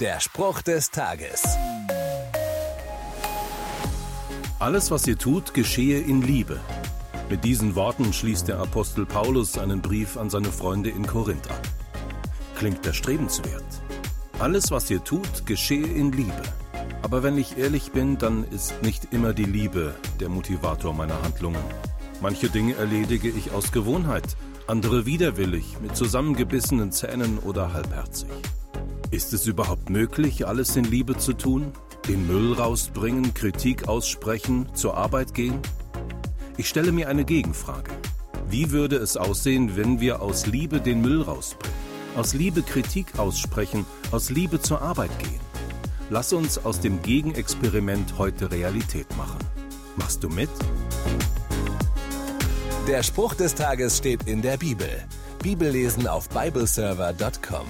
Der Spruch des Tages. Alles, was ihr tut, geschehe in Liebe. Mit diesen Worten schließt der Apostel Paulus einen Brief an seine Freunde in Korinth ab. Klingt erstrebenswert. Alles, was ihr tut, geschehe in Liebe. Aber wenn ich ehrlich bin, dann ist nicht immer die Liebe der Motivator meiner Handlungen. Manche Dinge erledige ich aus Gewohnheit, andere widerwillig, mit zusammengebissenen Zähnen oder halbherzig. Ist es überhaupt möglich, alles in Liebe zu tun? Den Müll rausbringen, Kritik aussprechen, zur Arbeit gehen? Ich stelle mir eine Gegenfrage. Wie würde es aussehen, wenn wir aus Liebe den Müll rausbringen, aus Liebe Kritik aussprechen, aus Liebe zur Arbeit gehen? Lass uns aus dem Gegenexperiment heute Realität machen. Machst du mit? Der Spruch des Tages steht in der Bibel. Bibellesen auf bibleserver.com.